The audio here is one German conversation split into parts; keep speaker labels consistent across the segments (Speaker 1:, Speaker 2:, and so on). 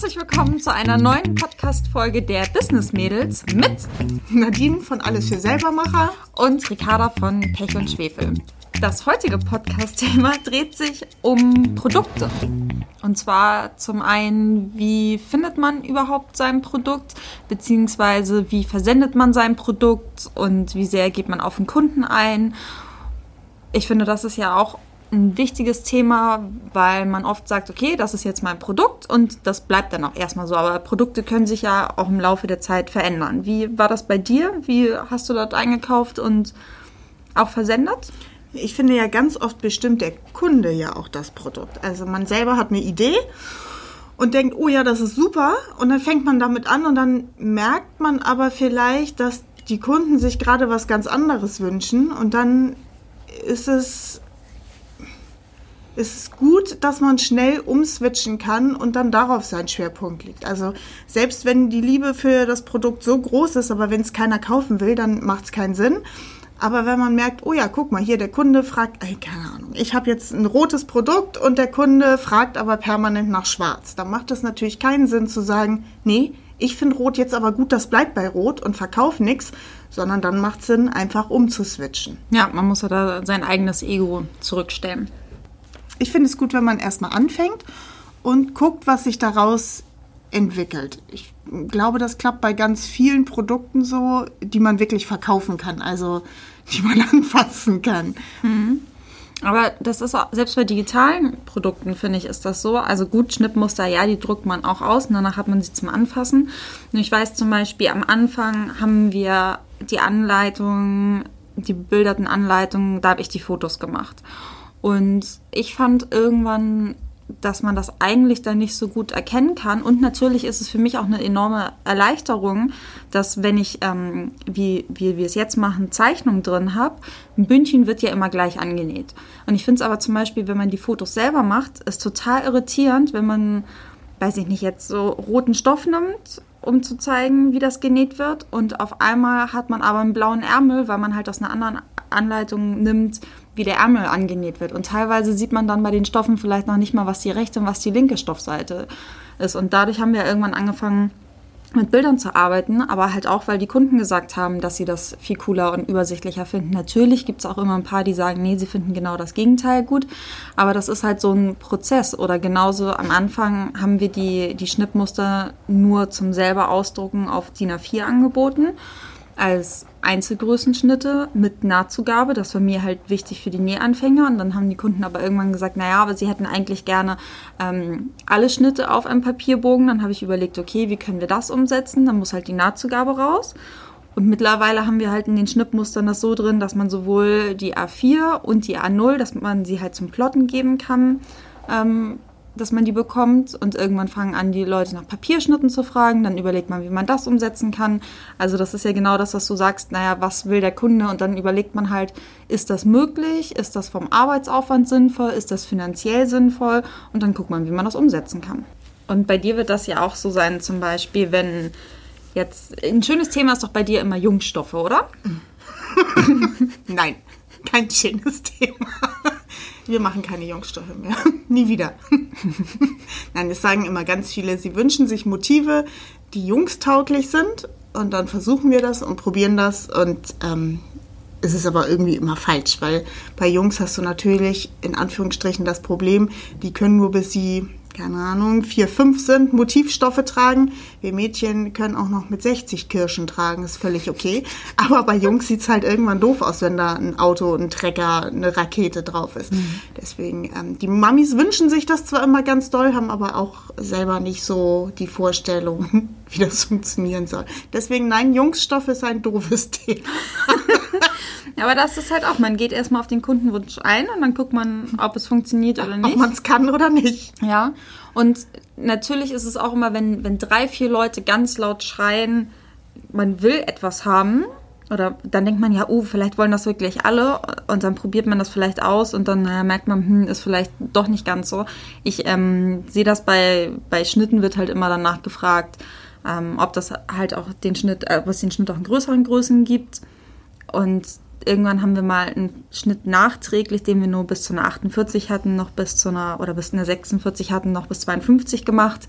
Speaker 1: Herzlich willkommen zu einer neuen Podcast-Folge der Business Mädels mit
Speaker 2: Nadine von Alles für Selbermacher
Speaker 1: und Ricarda von Pech und Schwefel. Das heutige Podcast-Thema dreht sich um Produkte. Und zwar zum einen, wie findet man überhaupt sein Produkt, beziehungsweise wie versendet man sein Produkt und wie sehr geht man auf den Kunden ein. Ich finde, das ist ja auch ein wichtiges Thema, weil man oft sagt, okay, das ist jetzt mein Produkt und das bleibt dann auch erstmal so. Aber Produkte können sich ja auch im Laufe der Zeit verändern. Wie war das bei dir? Wie hast du dort eingekauft und auch versendet?
Speaker 2: Ich finde ja ganz oft bestimmt der Kunde ja auch das Produkt. Also man selber hat eine Idee und denkt, oh ja, das ist super. Und dann fängt man damit an und dann merkt man aber vielleicht, dass die Kunden sich gerade was ganz anderes wünschen und dann ist es ist es gut, dass man schnell umswitchen kann und dann darauf sein Schwerpunkt liegt. Also selbst wenn die Liebe für das Produkt so groß ist, aber wenn es keiner kaufen will, dann macht es keinen Sinn. Aber wenn man merkt, oh ja, guck mal, hier der Kunde fragt, ey, keine Ahnung, ich habe jetzt ein rotes Produkt und der Kunde fragt aber permanent nach schwarz, dann macht es natürlich keinen Sinn zu sagen, nee, ich finde Rot jetzt aber gut, das bleibt bei Rot und verkauf nichts, sondern dann macht es Sinn, einfach umzuswitchen.
Speaker 1: Ja, man muss ja da sein eigenes Ego zurückstellen
Speaker 2: ich finde es gut, wenn man erstmal anfängt und guckt, was sich daraus entwickelt. Ich glaube, das klappt bei ganz vielen Produkten so, die man wirklich verkaufen kann, also die man anfassen kann.
Speaker 1: Mhm. Aber das ist auch, selbst bei digitalen Produkten, finde ich, ist das so. Also gut, Schnittmuster, ja, die druckt man auch aus und danach hat man sie zum Anfassen. Und ich weiß zum Beispiel, am Anfang haben wir die Anleitungen, die bebilderten Anleitungen, da habe ich die Fotos gemacht. Und ich fand irgendwann, dass man das eigentlich dann nicht so gut erkennen kann. Und natürlich ist es für mich auch eine enorme Erleichterung, dass wenn ich, ähm, wie, wie wir es jetzt machen, Zeichnung drin habe, ein Bündchen wird ja immer gleich angenäht. Und ich finde es aber zum Beispiel, wenn man die Fotos selber macht, ist total irritierend, wenn man, weiß ich nicht, jetzt so roten Stoff nimmt um zu zeigen, wie das genäht wird. Und auf einmal hat man aber einen blauen Ärmel, weil man halt aus einer anderen Anleitung nimmt, wie der Ärmel angenäht wird. Und teilweise sieht man dann bei den Stoffen vielleicht noch nicht mal, was die rechte und was die linke Stoffseite ist. Und dadurch haben wir irgendwann angefangen, mit Bildern zu arbeiten, aber halt auch, weil die Kunden gesagt haben, dass sie das viel cooler und übersichtlicher finden. Natürlich gibt es auch immer ein paar, die sagen, nee, sie finden genau das Gegenteil gut, aber das ist halt so ein Prozess. Oder genauso am Anfang haben wir die, die Schnittmuster nur zum selber ausdrucken auf DIN A4 angeboten als Einzelgrößenschnitte mit Nahtzugabe. Das war mir halt wichtig für die Nähanfänger. Und dann haben die Kunden aber irgendwann gesagt, naja, aber sie hätten eigentlich gerne ähm, alle Schnitte auf einem Papierbogen. Dann habe ich überlegt, okay, wie können wir das umsetzen? Dann muss halt die Nahtzugabe raus. Und mittlerweile haben wir halt in den Schnittmustern das so drin, dass man sowohl die A4 und die A0, dass man sie halt zum Plotten geben kann, ähm, dass man die bekommt und irgendwann fangen an, die Leute nach Papierschnitten zu fragen, dann überlegt man, wie man das umsetzen kann. Also das ist ja genau das, was du sagst, naja, was will der Kunde? Und dann überlegt man halt, ist das möglich, ist das vom Arbeitsaufwand sinnvoll, ist das finanziell sinnvoll? Und dann guckt man, wie man das umsetzen kann. Und bei dir wird das ja auch so sein, zum Beispiel, wenn jetzt, ein schönes Thema ist doch bei dir immer Jungstoffe, oder?
Speaker 2: Nein, kein schönes Thema wir machen keine Jungstoffe mehr. Nie wieder. Nein, es sagen immer ganz viele, sie wünschen sich Motive, die jungstauglich sind. Und dann versuchen wir das und probieren das. Und ähm, es ist aber irgendwie immer falsch, weil bei Jungs hast du natürlich in Anführungsstrichen das Problem, die können nur bis sie keine Ahnung, vier, fünf sind, Motivstoffe tragen. Wir Mädchen können auch noch mit 60 Kirschen tragen, ist völlig okay. Aber bei Jungs sieht es halt irgendwann doof aus, wenn da ein Auto, ein Trecker, eine Rakete drauf ist. Mhm. Deswegen, ähm, die Mamis wünschen sich das zwar immer ganz doll, haben aber auch selber nicht so die Vorstellung, wie das funktionieren soll. Deswegen, nein, Jungsstoff ist ein doofes Thema.
Speaker 1: Aber das ist halt auch, man geht erstmal auf den Kundenwunsch ein und dann guckt man, ob es funktioniert oder nicht.
Speaker 2: Ob man es kann oder nicht.
Speaker 1: Ja. Und natürlich ist es auch immer, wenn, wenn drei, vier Leute ganz laut schreien, man will etwas haben, oder dann denkt man ja, oh, vielleicht wollen das wirklich alle und dann probiert man das vielleicht aus und dann naja, merkt man, hm, ist vielleicht doch nicht ganz so. Ich ähm, sehe das bei, bei Schnitten wird halt immer danach gefragt, ähm, ob das halt auch den Schnitt, äh, ob es den Schnitt auch in größeren Größen gibt. Und irgendwann haben wir mal einen Schnitt nachträglich, den wir nur bis zu einer 48 hatten, noch bis zu einer, oder bis einer 46 hatten, noch bis 52 gemacht.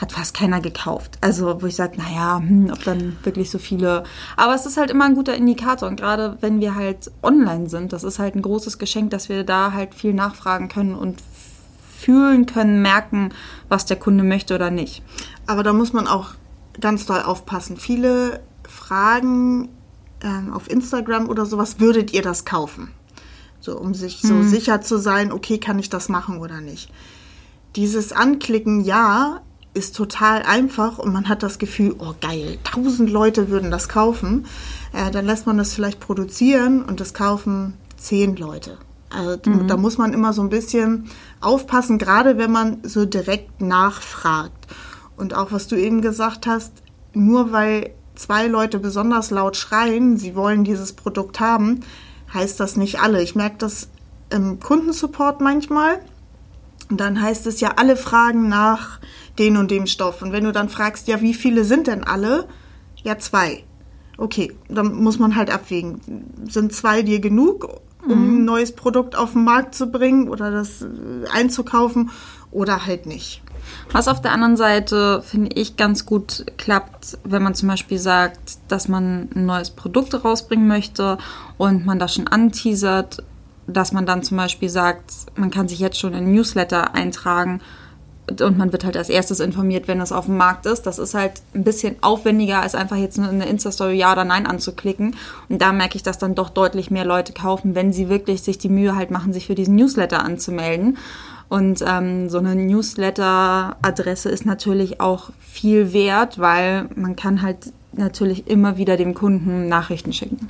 Speaker 1: hat fast keiner gekauft. Also wo ich sage, naja, hm, ob dann wirklich so viele. Aber es ist halt immer ein guter Indikator. Und gerade wenn wir halt online sind, das ist halt ein großes Geschenk, dass wir da halt viel nachfragen können und fühlen können, merken, was der Kunde möchte oder nicht.
Speaker 2: Aber da muss man auch ganz doll aufpassen. Viele fragen ähm, auf Instagram oder sowas, würdet ihr das kaufen? So, um sich so
Speaker 1: Mhm.
Speaker 2: sicher zu sein, okay, kann ich das machen oder nicht. Dieses Anklicken Ja ist total einfach und man hat das Gefühl, oh geil, tausend Leute würden das kaufen. Äh, dann lässt man das vielleicht produzieren und das kaufen zehn Leute. Also da muss man immer so ein bisschen aufpassen, gerade wenn man so direkt nachfragt. Und auch was du eben gesagt hast, nur weil zwei Leute besonders laut schreien, sie wollen dieses Produkt haben, heißt das nicht alle. Ich merke das im Kundensupport manchmal. Und dann heißt es ja, alle fragen nach den und dem Stoff. Und wenn du dann fragst, ja, wie viele sind denn alle? Ja, zwei. Okay, dann muss man halt abwägen. Sind zwei dir genug, um ein neues Produkt auf den Markt zu bringen oder das äh, einzukaufen oder halt nicht?
Speaker 1: Was auf der anderen Seite, finde ich, ganz gut klappt, wenn man zum Beispiel sagt, dass man ein neues Produkt rausbringen möchte und man das schon anteasert, dass man dann zum Beispiel sagt, man kann sich jetzt schon in Newsletter eintragen und man wird halt als erstes informiert, wenn es auf dem Markt ist. Das ist halt ein bisschen aufwendiger, als einfach jetzt nur eine Insta-Story Ja oder Nein anzuklicken. Und da merke ich, dass dann doch deutlich mehr Leute kaufen, wenn sie wirklich sich die Mühe halt machen, sich für diesen Newsletter anzumelden. Und ähm, so eine Newsletter-Adresse ist natürlich auch viel wert, weil man kann halt natürlich immer wieder dem Kunden Nachrichten schicken.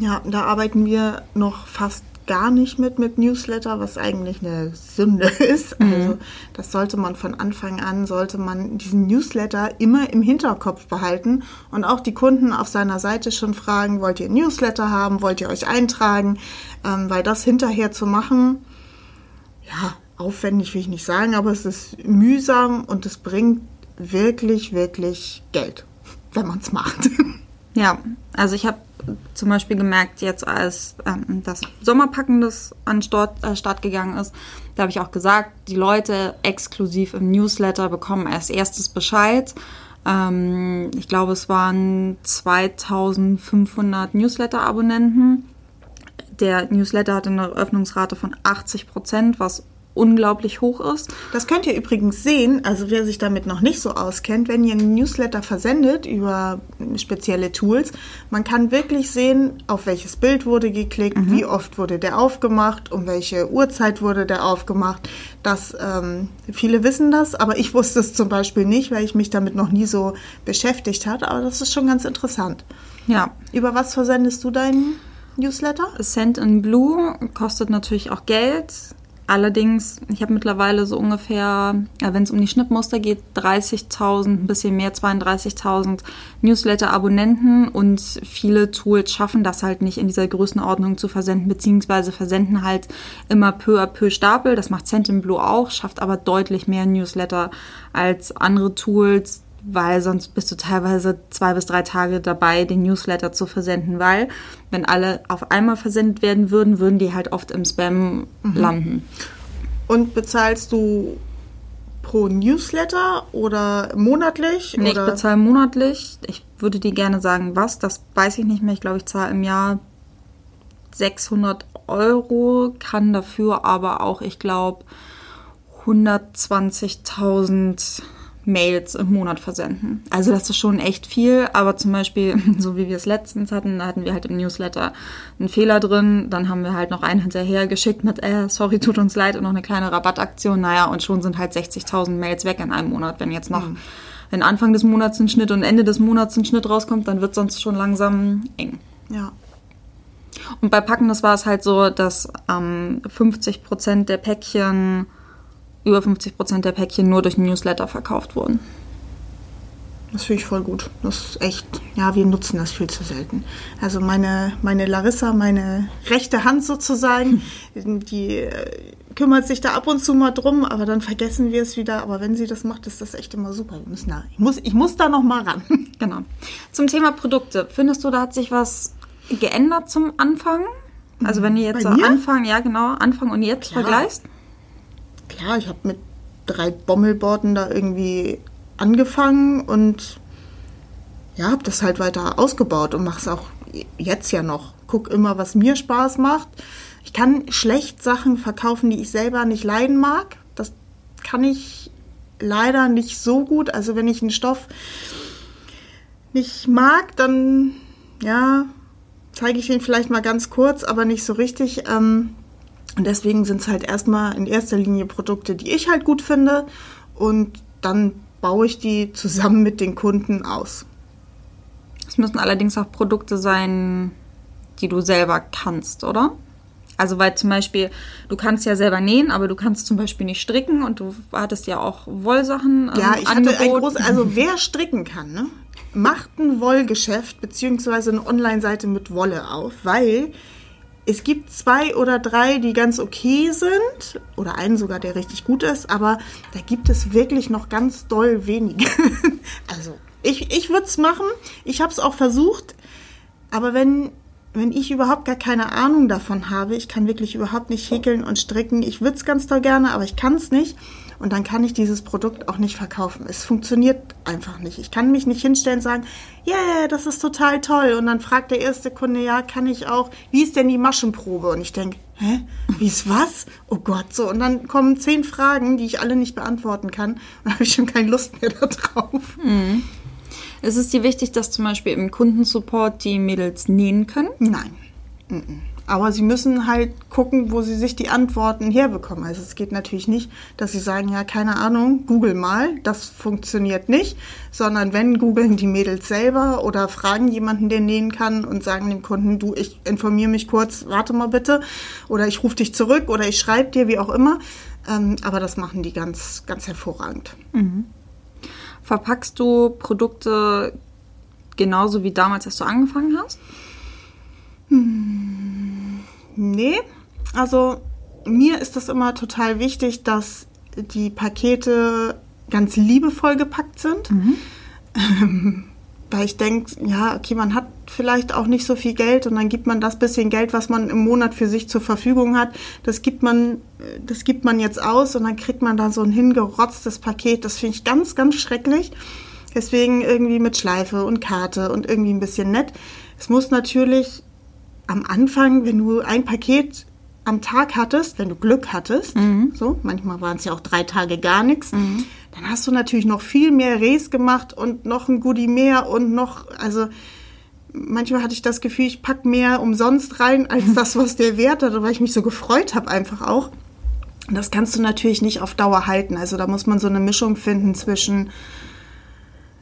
Speaker 2: Ja, da arbeiten wir noch fast gar nicht mit mit Newsletter, was eigentlich eine Sünde ist. Also das sollte man von Anfang an, sollte man diesen Newsletter immer im Hinterkopf behalten und auch die Kunden auf seiner Seite schon fragen, wollt ihr ein Newsletter haben, wollt ihr euch eintragen, ähm, weil das hinterher zu machen, ja, aufwendig will ich nicht sagen, aber es ist mühsam und es bringt wirklich, wirklich Geld, wenn man es macht.
Speaker 1: Ja, also ich habe zum Beispiel gemerkt, jetzt als ähm, das Sommerpacken das an Start, äh, Start gegangen ist, da habe ich auch gesagt, die Leute exklusiv im Newsletter bekommen als erstes Bescheid. Ähm, ich glaube, es waren 2500 Newsletter-Abonnenten. Der Newsletter hatte eine Öffnungsrate von 80 Prozent, was unglaublich hoch ist.
Speaker 2: Das könnt ihr übrigens sehen, also wer sich damit noch nicht so auskennt, wenn ihr einen Newsletter versendet über spezielle Tools, man kann wirklich sehen, auf welches Bild wurde geklickt, wie oft wurde der aufgemacht, um welche Uhrzeit wurde der aufgemacht. Das, ähm, viele wissen das, aber ich wusste es zum Beispiel nicht, weil ich mich damit noch nie so beschäftigt hatte, aber das ist schon ganz interessant.
Speaker 1: Ja,
Speaker 2: Über was versendest du deinen Newsletter?
Speaker 1: Send in Blue kostet natürlich auch Geld. Allerdings, ich habe mittlerweile so ungefähr, ja, wenn es um die Schnittmuster geht, 30.000, ein bisschen mehr, 32.000 Newsletter-Abonnenten und viele Tools schaffen das halt nicht in dieser Größenordnung zu versenden, beziehungsweise versenden halt immer peu à peu Stapel. Das macht Sendinblue auch, schafft aber deutlich mehr Newsletter als andere Tools, weil sonst bist du teilweise zwei bis drei Tage dabei, den Newsletter zu versenden, weil wenn alle auf einmal versendet werden würden, würden die halt oft im Spam landen.
Speaker 2: Und bezahlst du pro Newsletter oder monatlich?
Speaker 1: Nee, ich
Speaker 2: oder?
Speaker 1: bezahle monatlich. Ich würde dir gerne sagen, was. Das weiß ich nicht mehr. Ich glaube, ich zahle im Jahr 600 Euro, kann dafür aber auch, ich glaube, 120.000 Mails im Monat versenden. Also das ist schon echt viel, aber zum Beispiel, so wie wir es letztens hatten, da hatten wir halt im Newsletter einen Fehler drin, dann haben wir halt noch einen hinterher geschickt mit, äh, sorry, tut uns leid und noch eine kleine Rabattaktion, naja, und schon sind halt 60.000 Mails weg in einem Monat, wenn jetzt noch, wenn Anfang des Monats ein Schnitt und Ende des Monats ein Schnitt rauskommt, dann wird sonst schon langsam eng.
Speaker 2: Ja.
Speaker 1: Und bei Packen, das war es halt so, dass ähm, 50% der Päckchen, über 50% der Päckchen nur durch Newsletter verkauft wurden.
Speaker 2: Das finde ich voll gut. Das ist echt, ja, wir nutzen das viel zu selten. Also meine, meine Larissa, meine rechte Hand sozusagen, die äh, kümmert sich da ab und zu mal drum, aber dann vergessen wir es wieder. Aber wenn sie das macht, ist das echt immer super. Wir müssen da, ich, muss, ich muss da noch mal ran.
Speaker 1: Genau. Zum Thema Produkte. Findest du, da hat sich was geändert zum Anfang? Also wenn ihr jetzt so? Anfang, ja genau, Anfang und jetzt
Speaker 2: Klar.
Speaker 1: vergleichst?
Speaker 2: Klar, ich habe mit drei Bommelborden da irgendwie angefangen und ja, habe das halt weiter ausgebaut und mache es auch jetzt ja noch. Guck immer, was mir Spaß macht. Ich kann schlecht Sachen verkaufen, die ich selber nicht leiden mag. Das kann ich leider nicht so gut. Also wenn ich einen Stoff nicht mag, dann ja, zeige ich ihn vielleicht mal ganz kurz, aber nicht so richtig. Ähm, und deswegen sind es halt erstmal in erster Linie Produkte, die ich halt gut finde. Und dann baue ich die zusammen mit den Kunden aus.
Speaker 1: Es müssen allerdings auch Produkte sein, die du selber kannst, oder? Also weil zum Beispiel, du kannst ja selber nähen, aber du kannst zum Beispiel nicht stricken und du hattest ja auch Wollsachen.
Speaker 2: Ähm, ja, ich Angebot. hatte ein großes, also wer stricken kann, ne? macht ein Wollgeschäft beziehungsweise eine Online-Seite mit Wolle auf, weil es gibt zwei oder drei, die ganz okay sind, oder einen sogar, der richtig gut ist, aber da gibt es wirklich noch ganz doll wenige. also, ich, ich würde es machen, ich habe es auch versucht, aber wenn, wenn ich überhaupt gar keine Ahnung davon habe, ich kann wirklich überhaupt nicht häkeln und stricken, ich würde es ganz doll gerne, aber ich kann es nicht, und dann kann ich dieses Produkt auch nicht verkaufen. Es funktioniert einfach nicht. Ich kann mich nicht hinstellen und sagen, ja, yeah, das ist total toll. Und dann fragt der erste Kunde, ja, kann ich auch, wie ist denn die Maschenprobe? Und ich denke, hä, wie ist was? Oh Gott, so. Und dann kommen zehn Fragen, die ich alle nicht beantworten kann. Und da habe ich schon keine Lust mehr darauf.
Speaker 1: Mhm. Ist es dir wichtig, dass zum Beispiel im Kundensupport die Mädels nähen können?
Speaker 2: Nein. Mhm. Aber sie müssen halt gucken, wo sie sich die Antworten herbekommen. Also es geht natürlich nicht, dass sie sagen, ja, keine Ahnung, google mal, das funktioniert nicht, sondern wenn googeln die Mädels selber oder fragen jemanden, der nähen kann und sagen dem Kunden, du, ich informiere mich kurz, warte mal bitte, oder ich rufe dich zurück oder ich schreibe dir, wie auch immer. Ähm, aber das machen die ganz, ganz hervorragend. Mhm.
Speaker 1: Verpackst du Produkte genauso wie damals, als du angefangen hast?
Speaker 2: Hm. Nee, also mir ist das immer total wichtig, dass die Pakete ganz liebevoll gepackt sind. Mhm. weil ich denke, ja, okay, man hat vielleicht auch nicht so viel Geld und dann gibt man das bisschen Geld, was man im Monat für sich zur Verfügung hat, das gibt man, das gibt man jetzt aus und dann kriegt man da so ein hingerotztes Paket. Das finde ich ganz, ganz schrecklich. Deswegen irgendwie mit Schleife und Karte und irgendwie ein bisschen nett. Es muss natürlich am Anfang, wenn du ein Paket am Tag hattest, wenn du Glück hattest, mhm. so, manchmal waren es ja auch drei Tage gar nichts, mhm. dann hast du natürlich noch viel mehr Res gemacht und noch ein Goodie mehr und noch, also manchmal hatte ich das Gefühl, ich pack mehr umsonst rein als das, was der Wert hat, weil ich mich so gefreut habe einfach auch. Und das kannst du natürlich nicht auf Dauer halten. Also da muss man so eine Mischung finden zwischen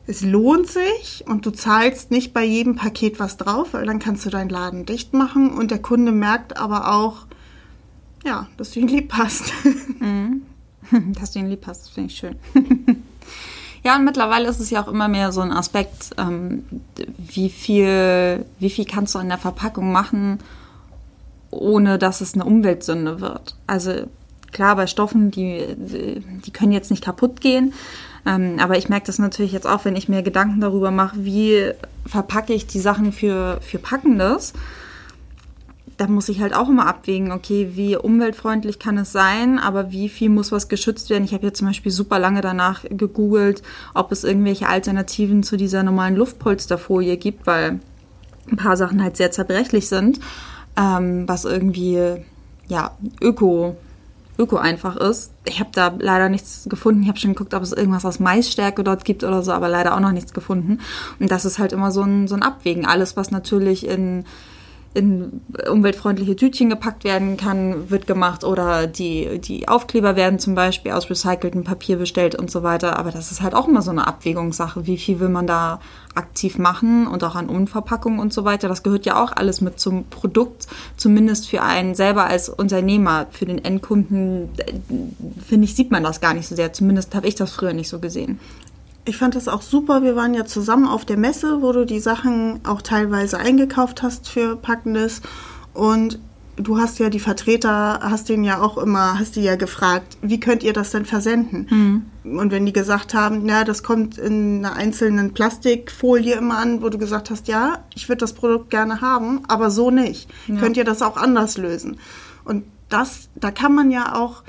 Speaker 2: es lohnt sich und du zahlst nicht bei jedem Paket was drauf, weil dann kannst du deinen Laden dicht machen und der Kunde merkt aber auch, ja, dass du ihn lieb hast.
Speaker 1: Mhm. Dass du ihn lieb hast, finde ich schön. ja, und mittlerweile ist es ja auch immer mehr so ein Aspekt, ähm, wie, viel, wie viel kannst du in der Verpackung machen, ohne dass es eine Umweltsünde wird. Also klar, bei Stoffen, die, die können jetzt nicht kaputt gehen, ähm, aber ich merke das natürlich jetzt auch, wenn ich mir Gedanken darüber mache, wie verpacke ich die Sachen für, für Packendes. Da muss ich halt auch immer abwägen, okay, wie umweltfreundlich kann es sein, aber wie viel muss was geschützt werden. Ich habe jetzt zum Beispiel super lange danach gegoogelt, ob es irgendwelche Alternativen zu dieser normalen Luftpolsterfolie gibt, weil ein paar Sachen halt sehr zerbrechlich sind, ähm, was irgendwie ja öko öko einfach ist. Ich habe da leider nichts gefunden. Ich habe schon geguckt, ob es irgendwas aus Maisstärke dort gibt oder so, aber leider auch noch nichts gefunden. Und das ist halt immer so ein, so ein Abwägen. Alles, was natürlich in in umweltfreundliche Tütchen gepackt werden kann, wird gemacht oder die, die Aufkleber werden zum Beispiel aus recyceltem Papier bestellt und so weiter. Aber das ist halt auch immer so eine Abwägungssache. Wie viel will man da aktiv machen und auch an Unverpackung und so weiter. Das gehört ja auch alles mit zum Produkt, zumindest für einen selber als Unternehmer. Für den Endkunden, äh, finde ich, sieht man das gar nicht so sehr. Zumindest habe ich das früher nicht so gesehen.
Speaker 2: Ich fand das auch super. Wir waren ja zusammen auf der Messe, wo du die Sachen auch teilweise eingekauft hast für Packendes. Und du hast ja die Vertreter, hast den ja auch immer, hast die ja gefragt, wie könnt ihr das denn versenden? Mhm. Und wenn die gesagt haben, ja, das kommt in einer einzelnen Plastikfolie immer an, wo du gesagt hast, ja, ich würde das Produkt gerne haben, aber so nicht. Ja. Könnt ihr das auch anders lösen? Und das, da kann man ja auch,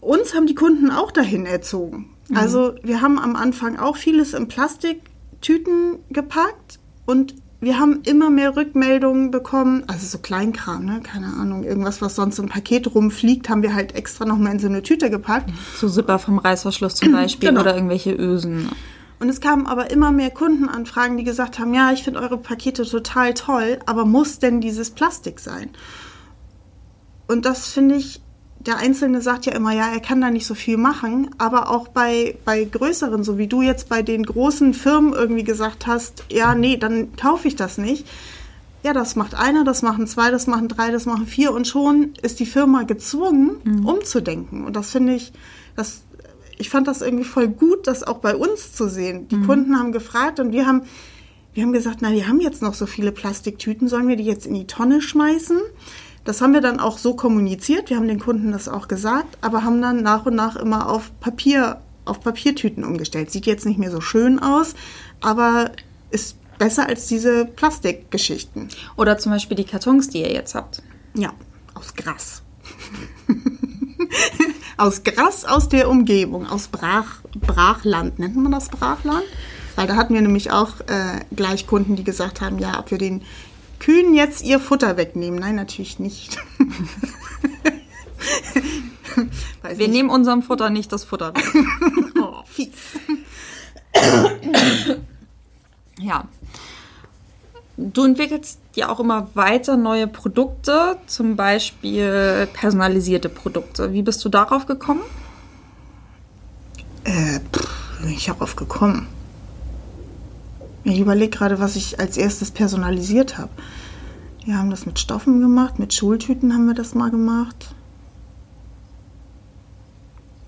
Speaker 2: uns haben die Kunden auch dahin erzogen Also wir haben am Anfang auch vieles in Plastiktüten gepackt und wir haben immer mehr Rückmeldungen bekommen, also so Kleinkram, ne? keine Ahnung, irgendwas, was sonst im Paket rumfliegt, haben wir halt extra nochmal in so eine Tüte gepackt.
Speaker 1: So Zipper vom Reißverschluss zum Beispiel
Speaker 2: Genau.
Speaker 1: oder irgendwelche Ösen.
Speaker 2: Und es kamen aber immer mehr Kundenanfragen, die gesagt haben, ja, ich finde eure Pakete total toll, aber muss denn dieses Plastik sein? Und das finde ich, der Einzelne sagt ja immer, ja, er kann da nicht so viel machen, aber auch bei, bei größeren, so wie du jetzt bei den großen Firmen irgendwie gesagt hast, ja, nee, dann kaufe ich das nicht. Ja, das macht einer, das machen zwei, das machen drei, das machen vier und schon ist die Firma gezwungen, umzudenken. Und das finde ich, das, ich fand das irgendwie voll gut, das auch bei uns zu sehen. Die Kunden haben gefragt und wir haben, wir haben gesagt, na, wir haben jetzt noch so viele Plastiktüten, sollen wir die jetzt in die Tonne schmeißen? Das haben wir dann auch so kommuniziert. Wir haben den Kunden das auch gesagt, aber haben dann nach und nach immer auf Papier, auf Papiertüten umgestellt. Sieht jetzt nicht mehr so schön aus, aber ist besser als diese Plastikgeschichten.
Speaker 1: Oder zum Beispiel die Kartons, die ihr jetzt habt.
Speaker 2: Ja, aus Gras. aus Gras aus der Umgebung, aus Brach, Brachland. Nennt man das Brachland? Weil da hatten wir nämlich auch äh, gleich Kunden, die gesagt haben, ja, ob wir den Kühen jetzt ihr Futter wegnehmen. Nein, natürlich nicht.
Speaker 1: Wir
Speaker 2: nicht.
Speaker 1: nehmen unserem Futter nicht das Futter weg.
Speaker 2: Oh, fies.
Speaker 1: Ja. Du entwickelst ja auch immer weiter neue Produkte, zum Beispiel personalisierte Produkte. Wie bist du darauf gekommen?
Speaker 2: Äh, pff, bin ich darauf gekommen. Ich überlege gerade, was ich als erstes personalisiert habe. Wir haben das mit Stoffen gemacht, mit Schultüten haben wir das mal gemacht.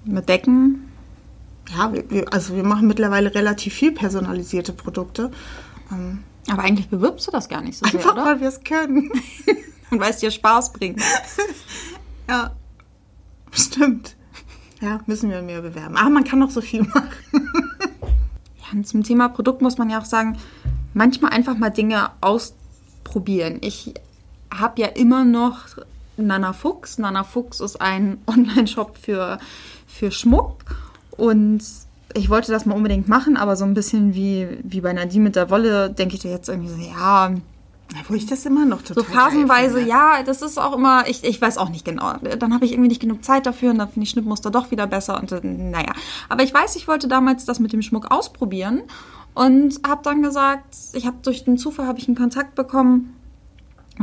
Speaker 1: Mit Decken?
Speaker 2: Ja, wir, also wir machen mittlerweile relativ viel personalisierte Produkte. Ähm,
Speaker 1: Aber eigentlich bewirbst du das gar nicht so sehr,
Speaker 2: einfach weil wir es können.
Speaker 1: Und weil es dir Spaß bringt.
Speaker 2: ja, stimmt. Ja, müssen wir mehr bewerben. Aber man kann noch so viel machen.
Speaker 1: Zum Thema Produkt muss man ja auch sagen, manchmal einfach mal Dinge ausprobieren. Ich habe ja immer noch Nana Fuchs. Nana Fuchs ist ein Online-Shop für, für Schmuck. Und ich wollte das mal unbedingt machen, aber so ein bisschen wie, wie bei Nadine mit der Wolle, denke ich da jetzt irgendwie so, ja,
Speaker 2: Wo ich das immer noch
Speaker 1: so
Speaker 2: total geil
Speaker 1: phasenweise,
Speaker 2: finde.
Speaker 1: ja, das ist auch immer, ich, ich weiß auch nicht genau. Dann habe ich irgendwie nicht genug Zeit dafür und dann finde ich Schnittmuster doch wieder besser und äh, naja. Aber ich weiß, ich wollte damals das mit dem Schmuck ausprobieren und habe dann gesagt, ich habe durch den Zufall habe ich einen Kontakt bekommen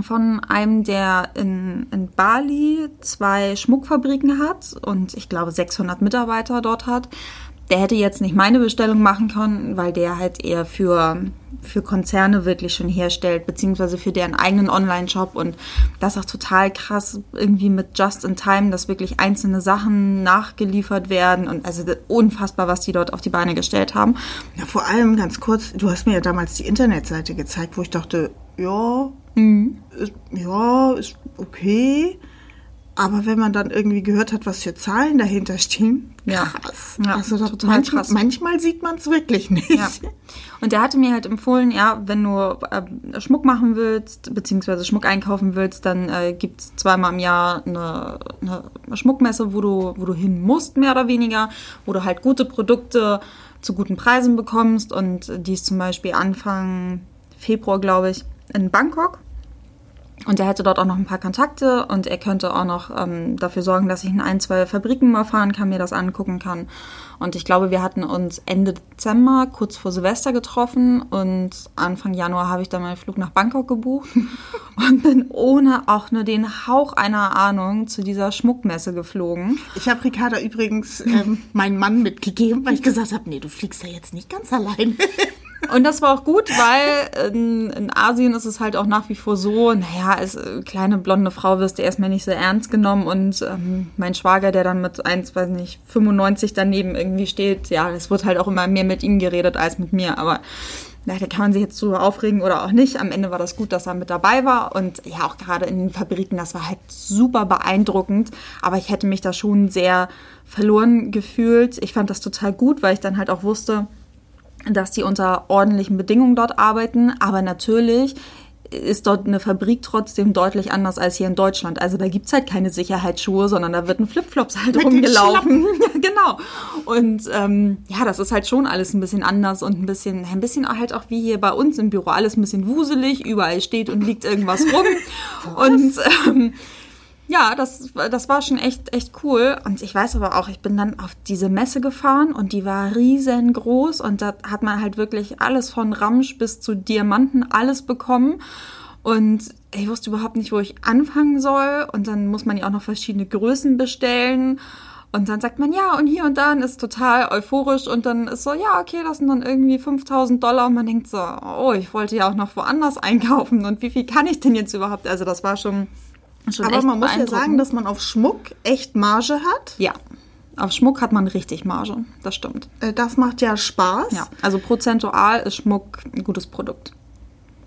Speaker 1: von einem, der in, in Bali zwei Schmuckfabriken hat und ich glaube 600 Mitarbeiter dort hat. Der hätte jetzt nicht meine Bestellung machen können, weil der halt eher für, für Konzerne wirklich schon herstellt, beziehungsweise für deren eigenen Online-Shop. Und das ist auch total krass, irgendwie mit Just in Time, dass wirklich einzelne Sachen nachgeliefert werden. Und also unfassbar, was die dort auf die Beine gestellt haben.
Speaker 2: Ja, vor allem ganz kurz, du hast mir ja damals die Internetseite gezeigt, wo ich dachte, ja,
Speaker 1: Mhm.
Speaker 2: ist, ja, ist okay. Aber wenn man dann irgendwie gehört hat, was für Zahlen dahinter stehen,
Speaker 1: Ja.
Speaker 2: krass.
Speaker 1: Ja,
Speaker 2: also das,
Speaker 1: total
Speaker 2: manchmal,
Speaker 1: krass.
Speaker 2: manchmal sieht man es wirklich nicht.
Speaker 1: Ja. Und der hatte mir halt empfohlen, ja, wenn du äh, Schmuck machen willst, beziehungsweise Schmuck einkaufen willst, dann äh, gibt es zweimal im Jahr eine, eine Schmuckmesse, wo du, wo du hin musst, mehr oder weniger, wo du halt gute Produkte zu guten Preisen bekommst. Und die ist zum Beispiel Anfang Februar, glaube ich, in Bangkok. Und er hätte dort auch noch ein paar Kontakte und er könnte auch noch ähm, dafür sorgen, dass ich in ein, zwei Fabriken mal fahren kann, mir das angucken kann. Und ich glaube, wir hatten uns Ende Dezember, kurz vor Silvester getroffen und Anfang Januar habe ich dann meinen Flug nach Bangkok gebucht und bin ohne auch nur den Hauch einer Ahnung zu dieser Schmuckmesse geflogen.
Speaker 2: Ich habe Ricarda übrigens ähm, meinen Mann mitgegeben, weil ich gesagt habe, nee, du fliegst ja jetzt nicht ganz alleine.
Speaker 1: Und das war auch gut, weil in, in Asien ist es halt auch nach wie vor so, naja, als äh, kleine blonde Frau wirst du erstmal nicht so ernst genommen und ähm, mein Schwager, der dann mit 1, weiß nicht, 95 daneben irgendwie steht, ja, es wird halt auch immer mehr mit ihm geredet als mit mir, aber ja, da kann man sich jetzt so aufregen oder auch nicht. Am Ende war das gut, dass er mit dabei war und ja, auch gerade in den Fabriken, das war halt super beeindruckend, aber ich hätte mich da schon sehr verloren gefühlt. Ich fand das total gut, weil ich dann halt auch wusste, dass die unter ordentlichen Bedingungen dort arbeiten. Aber natürlich ist dort eine Fabrik trotzdem deutlich anders als hier in Deutschland. Also da gibt's halt keine Sicherheitsschuhe, sondern da wird ein Flipflops halt
Speaker 2: Mit
Speaker 1: rumgelaufen. genau. Und ähm, ja, das ist halt schon alles ein bisschen anders und ein bisschen, ein bisschen halt auch wie hier bei uns im Büro. Alles ein bisschen wuselig, überall steht und liegt irgendwas rum. und ähm, ja, das, das war schon echt, echt cool. Und ich weiß aber auch, ich bin dann auf diese Messe gefahren und die war riesengroß und da hat man halt wirklich alles von Ramsch bis zu Diamanten alles bekommen. Und ich wusste überhaupt nicht, wo ich anfangen soll. Und dann muss man ja auch noch verschiedene Größen bestellen. Und dann sagt man, ja, und hier und da und ist total euphorisch. Und dann ist so, ja, okay, das sind dann irgendwie 5000 Dollar. Und man denkt so, oh, ich wollte ja auch noch woanders einkaufen. Und wie viel kann ich denn jetzt überhaupt? Also das war schon Schon
Speaker 2: Aber man muss ja sagen, dass man auf Schmuck echt Marge hat.
Speaker 1: Ja, auf Schmuck hat man richtig Marge, das stimmt.
Speaker 2: Äh, Das macht ja Spaß.
Speaker 1: Ja, also prozentual ist Schmuck ein gutes Produkt.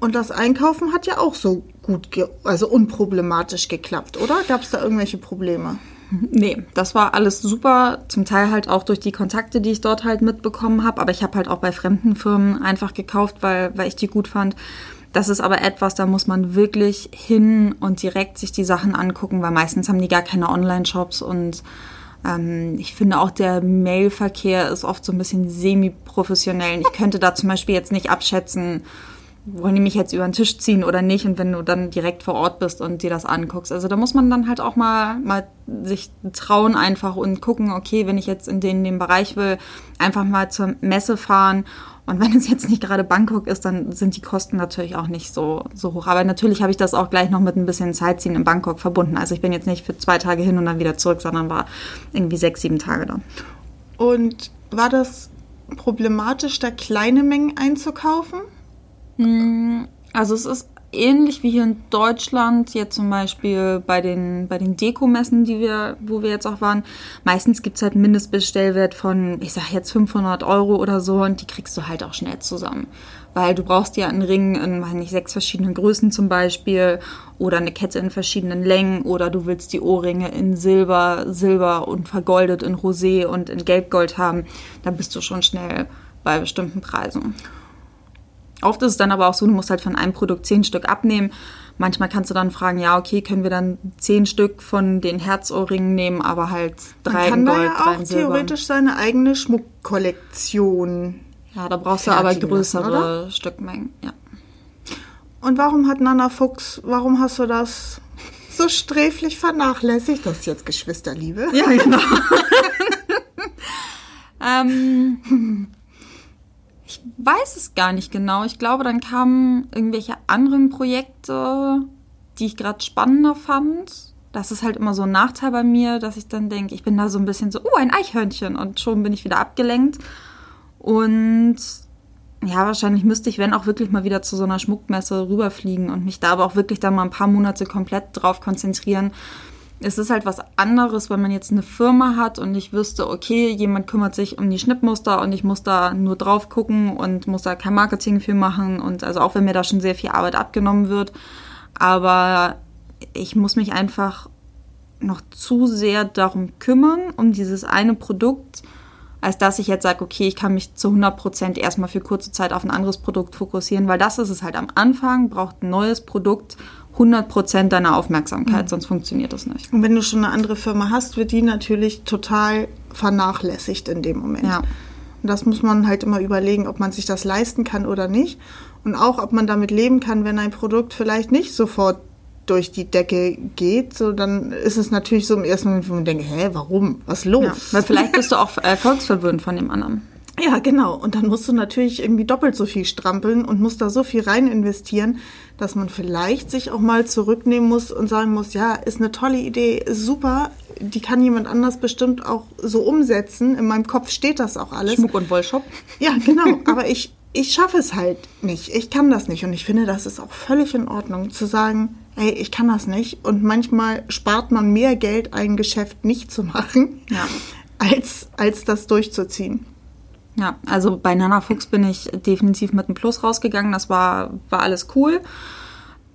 Speaker 2: Und das Einkaufen hat ja auch so gut, also unproblematisch geklappt, oder? Gab es da irgendwelche Probleme?
Speaker 1: Nee, das war alles super, zum Teil halt auch durch die Kontakte, die ich dort halt mitbekommen habe, aber ich habe halt auch bei fremden Firmen einfach gekauft, weil, weil ich die gut fand. Das ist aber etwas, da muss man wirklich hin und direkt sich die Sachen angucken, weil meistens haben die gar keine Online-Shops und ähm, ich finde auch der Mailverkehr ist oft so ein bisschen semi-professionell. Ich könnte da zum Beispiel jetzt nicht abschätzen, wollen die mich jetzt über den Tisch ziehen oder nicht und wenn du dann direkt vor Ort bist und dir das anguckst. Also da muss man dann halt auch mal, mal sich trauen einfach und gucken, okay, wenn ich jetzt in den, den Bereich will, einfach mal zur Messe fahren und wenn es jetzt nicht gerade Bangkok ist, dann sind die Kosten natürlich auch nicht so, so hoch. Aber natürlich habe ich das auch gleich noch mit ein bisschen Sightseeing in Bangkok verbunden. Also ich bin jetzt nicht für zwei Tage hin und dann wieder zurück, sondern war irgendwie sechs, sieben Tage da.
Speaker 2: Und war das problematisch, da kleine Mengen einzukaufen?
Speaker 1: Also es ist ähnlich wie hier in Deutschland, jetzt zum Beispiel bei den, bei den Dekomessen, die wir, wo wir jetzt auch waren. Meistens gibt's halt einen Mindestbestellwert von, ich sag jetzt 500 Euro oder so und die kriegst du halt auch schnell zusammen. Weil du brauchst ja einen Ring in, weiß nicht, sechs verschiedenen Größen zum Beispiel oder eine Kette in verschiedenen Längen oder du willst die Ohrringe in Silber, Silber und vergoldet in Rosé und in Gelbgold haben. Dann bist du schon schnell bei bestimmten Preisen. Oft ist es dann aber auch so, du musst halt von einem Produkt zehn Stück abnehmen. Manchmal kannst du dann fragen, ja, okay, können wir dann zehn Stück von den Herzohrringen nehmen, aber halt
Speaker 2: Man
Speaker 1: drei
Speaker 2: kann
Speaker 1: in
Speaker 2: da
Speaker 1: Gold,
Speaker 2: ja auch theoretisch seine eigene Schmuckkollektion.
Speaker 1: Ja, da brauchst du aber
Speaker 2: fertigen lassen,
Speaker 1: größere Stückmengen. Ja.
Speaker 2: Und warum hat Nana Fuchs, warum hast du das so sträflich vernachlässigt? Das ist jetzt Geschwisterliebe.
Speaker 1: Ja, genau. ähm, ich weiß es gar nicht genau. Ich glaube, dann kamen irgendwelche anderen Projekte, die ich gerade spannender fand. Das ist halt immer so ein Nachteil bei mir, dass ich dann denke, ich bin da so ein bisschen so, oh, ein Eichhörnchen und schon bin ich wieder abgelenkt. Und ja, wahrscheinlich müsste ich, wenn auch wirklich mal wieder zu so einer Schmuckmesse rüberfliegen und mich da aber auch wirklich da mal ein paar Monate komplett drauf konzentrieren. Es ist halt was anderes, wenn man jetzt eine Firma hat und ich wüsste, okay, jemand kümmert sich um die Schnittmuster und ich muss da nur drauf gucken und muss da kein Marketing für machen und also auch wenn mir da schon sehr viel Arbeit abgenommen wird, aber ich muss mich einfach noch zu sehr darum kümmern, um dieses eine Produkt, als dass ich jetzt sage, okay, ich kann mich zu 100% erstmal für kurze Zeit auf ein anderes Produkt fokussieren, weil das ist es halt am Anfang, braucht ein neues Produkt 100% deiner Aufmerksamkeit, sonst funktioniert das nicht.
Speaker 2: Und wenn du schon eine andere Firma hast, wird die natürlich total vernachlässigt in dem Moment.
Speaker 1: Ja.
Speaker 2: Und das muss man halt immer überlegen, ob man sich das leisten kann oder nicht. Und auch, ob man damit leben kann, wenn ein Produkt vielleicht nicht sofort durch die Decke geht, so dann ist es natürlich so im ersten Moment, wo man denkt, hä, warum? Was ist los?
Speaker 1: Ja, weil vielleicht bist du auch erfolgsverwöhnt von dem anderen.
Speaker 2: Ja, genau. Und dann musst du natürlich irgendwie doppelt so viel strampeln und musst da so viel rein investieren, dass man vielleicht sich auch mal zurücknehmen muss und sagen muss, ja, ist eine tolle Idee, ist super, die kann jemand anders bestimmt auch so umsetzen. In meinem Kopf steht das auch alles.
Speaker 1: Schmuck- und Wollshop.
Speaker 2: Ja, genau. Aber ich, ich schaffe es halt nicht. Ich kann das nicht. Und ich finde, das ist auch völlig in Ordnung, zu sagen, ey, ich kann das nicht. Und manchmal spart man mehr Geld, ein Geschäft nicht zu machen,
Speaker 1: Ja.
Speaker 2: als, als das durchzuziehen.
Speaker 1: Ja, also bei Nana Fuchs bin ich definitiv mit einem Plus rausgegangen. Das war, war alles cool.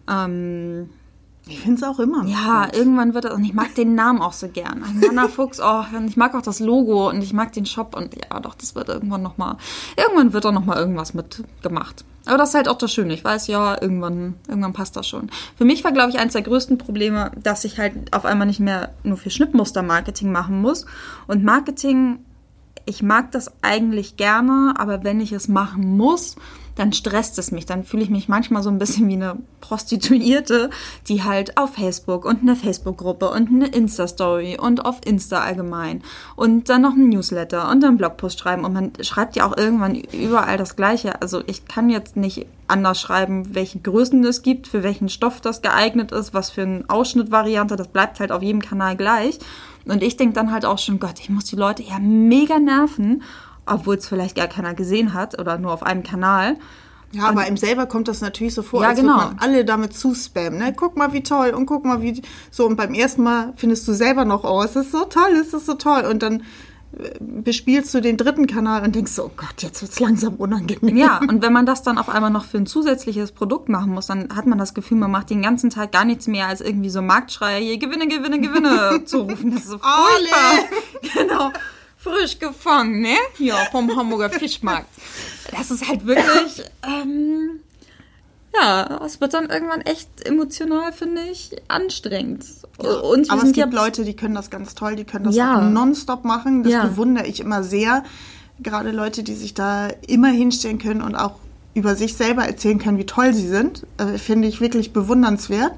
Speaker 1: Ähm,
Speaker 2: Ich finde es auch immer.
Speaker 1: ja,
Speaker 2: gut.
Speaker 1: irgendwann wird das, und ich mag den Namen auch so gern. Nana Fuchs, oh, und ich mag auch das Logo und ich mag den Shop und ja, doch, das wird irgendwann nochmal, irgendwann wird da nochmal irgendwas mit gemacht. Aber das ist halt auch das Schöne. Ich weiß, ja, irgendwann, irgendwann passt das schon. Für mich war, glaube ich, eines der größten Probleme, dass ich halt auf einmal nicht mehr nur für Schnittmuster Marketing machen muss. Und Marketing, ich mag das eigentlich gerne, aber wenn ich es machen muss, dann stresst es mich. Dann fühle ich mich manchmal so ein bisschen wie eine Prostituierte, die halt auf Facebook und eine Facebook-Gruppe und eine Insta-Story und auf Insta allgemein und dann noch ein Newsletter und einen Blogpost schreiben. Und man schreibt ja auch irgendwann überall das Gleiche. Also ich kann jetzt nicht anders schreiben, welche Größen es gibt, für welchen Stoff das geeignet ist, was für eine Ausschnittvariante. Das bleibt halt auf jedem Kanal gleich. Und ich denke dann halt auch schon, Gott, ich muss die Leute ja mega nerven obwohl es vielleicht gar keiner gesehen hat oder nur auf einem Kanal.
Speaker 2: Ja, aber ihm selber kommt das natürlich so vor,
Speaker 1: Ja,
Speaker 2: als
Speaker 1: genau.
Speaker 2: man alle damit zuspammen. Ne? Guck mal, wie toll und guck mal, wie so. Und beim ersten Mal findest du selber noch, oh, es ist so toll, es ist so toll. Und dann bespielst du den dritten Kanal und denkst so, oh Gott, jetzt wird's langsam unangenehm.
Speaker 1: Ja, und wenn man das dann auf einmal noch für ein zusätzliches Produkt machen muss, dann hat man das Gefühl, man macht den ganzen Tag gar nichts mehr, als irgendwie so Marktschreier hier Gewinne, Gewinne, Gewinne zu rufen. Das ist so furchtbar. Genau. Frisch gefangen, ne? Hier vom Hamburger Fischmarkt. Das ist halt wirklich, ähm, ja, es wird dann irgendwann echt emotional, finde ich, anstrengend. Und wir
Speaker 2: Aber es gibt
Speaker 1: ja
Speaker 2: Leute, die können das ganz toll, die können das
Speaker 1: Ja.
Speaker 2: auch nonstop machen. Das
Speaker 1: Ja.
Speaker 2: bewundere ich immer sehr. Gerade Leute, die sich da immer hinstellen können und auch über sich selber erzählen können, wie toll sie sind, äh, finde ich wirklich bewundernswert.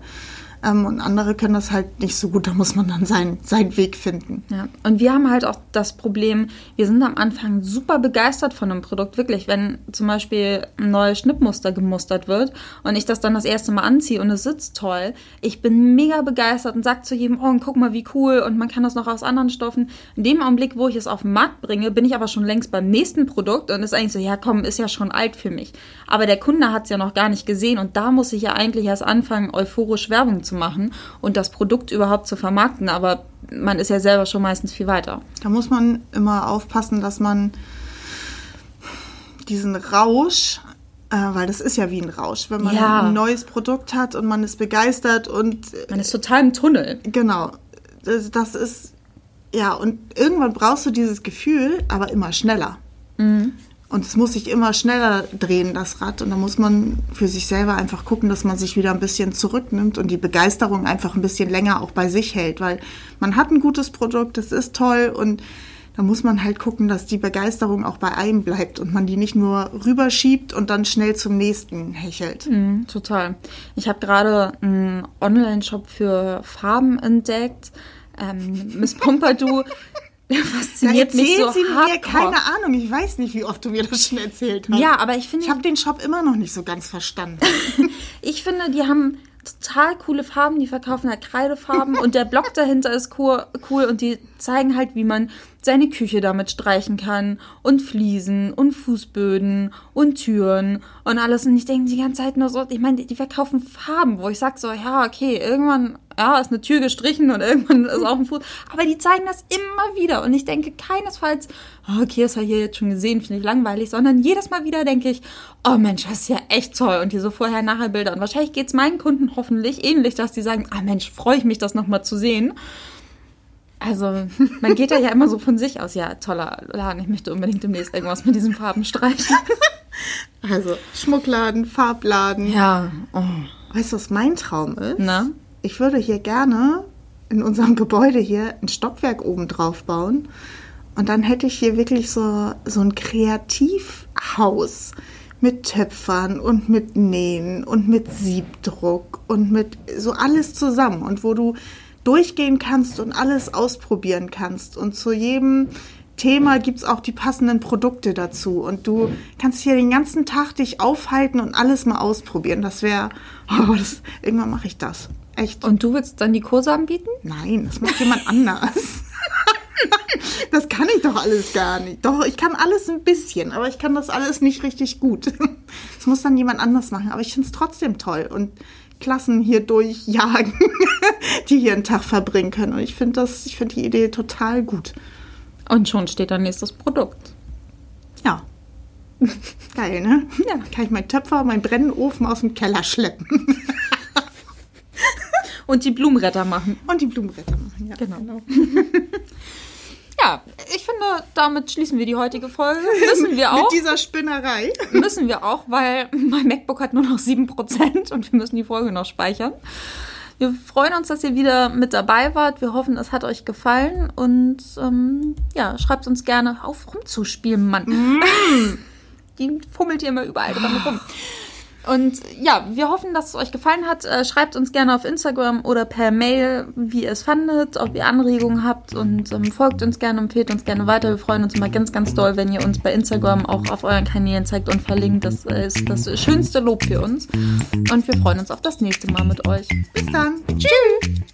Speaker 2: Ähm, und andere können das halt nicht so gut, da muss man dann seinen, seinen Weg finden.
Speaker 1: Ja, und wir haben halt auch das Problem, wir sind am Anfang super begeistert von einem Produkt, wirklich, wenn zum Beispiel ein neues Schnittmuster gemustert wird und ich das dann das erste Mal anziehe und es sitzt toll, ich bin mega begeistert und sag zu jedem, oh, guck mal, wie cool und man kann das noch aus anderen Stoffen. In dem Augenblick, wo ich es auf den Markt bringe, bin ich aber schon längst beim nächsten Produkt und ist eigentlich so, ja komm, ist ja schon alt für mich. Aber der Kunde hat es ja noch gar nicht gesehen und da muss ich ja eigentlich erst anfangen, euphorisch Werbung zu machen und das Produkt überhaupt zu vermarkten, aber man ist ja selber schon meistens viel weiter.
Speaker 2: Da muss man immer aufpassen, dass man diesen Rausch, äh, weil das ist ja wie ein Rausch, wenn man
Speaker 1: Ja.
Speaker 2: ein neues Produkt hat und man ist begeistert und äh,
Speaker 1: Man ist total im Tunnel.
Speaker 2: genau, das, das ist, ja, und irgendwann brauchst du dieses Gefühl, aber immer schneller. Und es muss sich immer schneller drehen, das Rad. Und da muss man für sich selber einfach gucken, dass man sich wieder ein bisschen zurücknimmt und die Begeisterung einfach ein bisschen länger auch bei sich hält. Weil man hat ein gutes Produkt, das ist toll und da muss man halt gucken, dass die Begeisterung auch bei einem bleibt und man die nicht nur rüberschiebt und dann schnell zum nächsten hechelt.
Speaker 1: Mhm, total. Ich habe gerade einen Online-Shop für Farben entdeckt. Ähm, Miss Pompadour
Speaker 2: Da
Speaker 1: fasziniert mich so
Speaker 2: sie mir keine Ahnung. Ich weiß nicht, wie oft du mir das schon erzählt hast.
Speaker 1: Ja, aber ich finde,
Speaker 2: Ich habe den Shop immer noch nicht so ganz verstanden.
Speaker 1: ich finde, die haben total coole Farben, die verkaufen halt Kreidefarben und der Blog dahinter ist cool, cool und die zeigen halt, wie man seine Küche damit streichen kann und Fliesen und Fußböden und Türen und alles. Und ich denke die ganze Zeit nur so, ich meine, die, verkaufen Farben, wo ich sag so, ja, okay, irgendwann ja, ist eine Tür gestrichen und irgendwann ist auch ein Fuß, aber die zeigen das immer wieder und ich denke keinesfalls, oh, okay, das ich hier jetzt schon gesehen, finde ich langweilig, sondern jedes Mal wieder denke ich, oh Mensch, das ist ja echt toll und diese Vorher-Nachher-Bilder und wahrscheinlich geht's meinen Kunden hoffentlich ähnlich, dass die sagen, ah Mensch, freue ich mich, das nochmal zu sehen. Also, man geht da ja immer so von sich aus, ja, toller Laden, ich möchte unbedingt demnächst irgendwas mit diesen Farben streichen.
Speaker 2: Also Schmuckladen, Farbladen.
Speaker 1: Ja, oh,
Speaker 2: Weißt du, was mein Traum ist?
Speaker 1: na?
Speaker 2: Ich würde hier gerne in unserem Gebäude hier ein Stockwerk oben drauf bauen. Und dann hätte ich hier wirklich so, so ein Kreativhaus mit Töpfern und mit Nähen und mit Siebdruck und mit so alles zusammen. Und wo du durchgehen kannst und alles ausprobieren kannst. Und zu jedem Thema gibt es auch die passenden Produkte dazu. Und du kannst hier den ganzen Tag dich aufhalten und alles mal ausprobieren. Das wäre, oh, das, irgendwann mache ich das. Echt.
Speaker 1: Und du willst dann die Kurse anbieten?
Speaker 2: Nein, das macht jemand anders. Das kann ich doch alles gar nicht. Doch, ich kann alles ein bisschen, aber ich kann das alles nicht richtig gut. Das muss dann jemand anders machen. Aber ich finde es trotzdem toll und Klassen hier durchjagen, die hier einen Tag verbringen können. Und ich finde das, ich finde die Idee total gut.
Speaker 1: Und schon steht dann nächstes Produkt.
Speaker 2: Ja. Geil, ne?
Speaker 1: Ja.
Speaker 2: Kann ich meinen Töpfer, meinen Brennofen aus dem Keller schleppen
Speaker 1: Und die Blumenretter machen.
Speaker 2: und die Blumenblätter machen. Ja,
Speaker 1: Genau. Ja, ich finde, damit schließen wir die heutige Folge. Müssen wir auch.
Speaker 2: Mit dieser Spinnerei.
Speaker 1: Müssen wir auch, weil mein MacBook hat nur noch 7% und wir müssen die Folge noch speichern. Wir freuen uns, dass ihr wieder mit dabei wart. Wir hoffen, es hat euch gefallen und ähm, ja, schreibt uns gerne auf rumzuspielen, Mann. Mm. Die fummelt hier immer überall dran rum. Und ja, wir hoffen, dass es euch gefallen hat. Äh, schreibt uns gerne auf Instagram oder per Mail, wie ihr es fandet, ob ihr Anregungen habt und ähm, folgt uns gerne, empfehlt uns gerne weiter. Wir freuen uns immer ganz, ganz doll, wenn ihr uns bei Instagram auch auf euren Kanälen zeigt und verlinkt. Das ist das schönste Lob für uns. Und wir freuen uns auf das nächste Mal mit euch.
Speaker 2: Bis dann. Tschüss.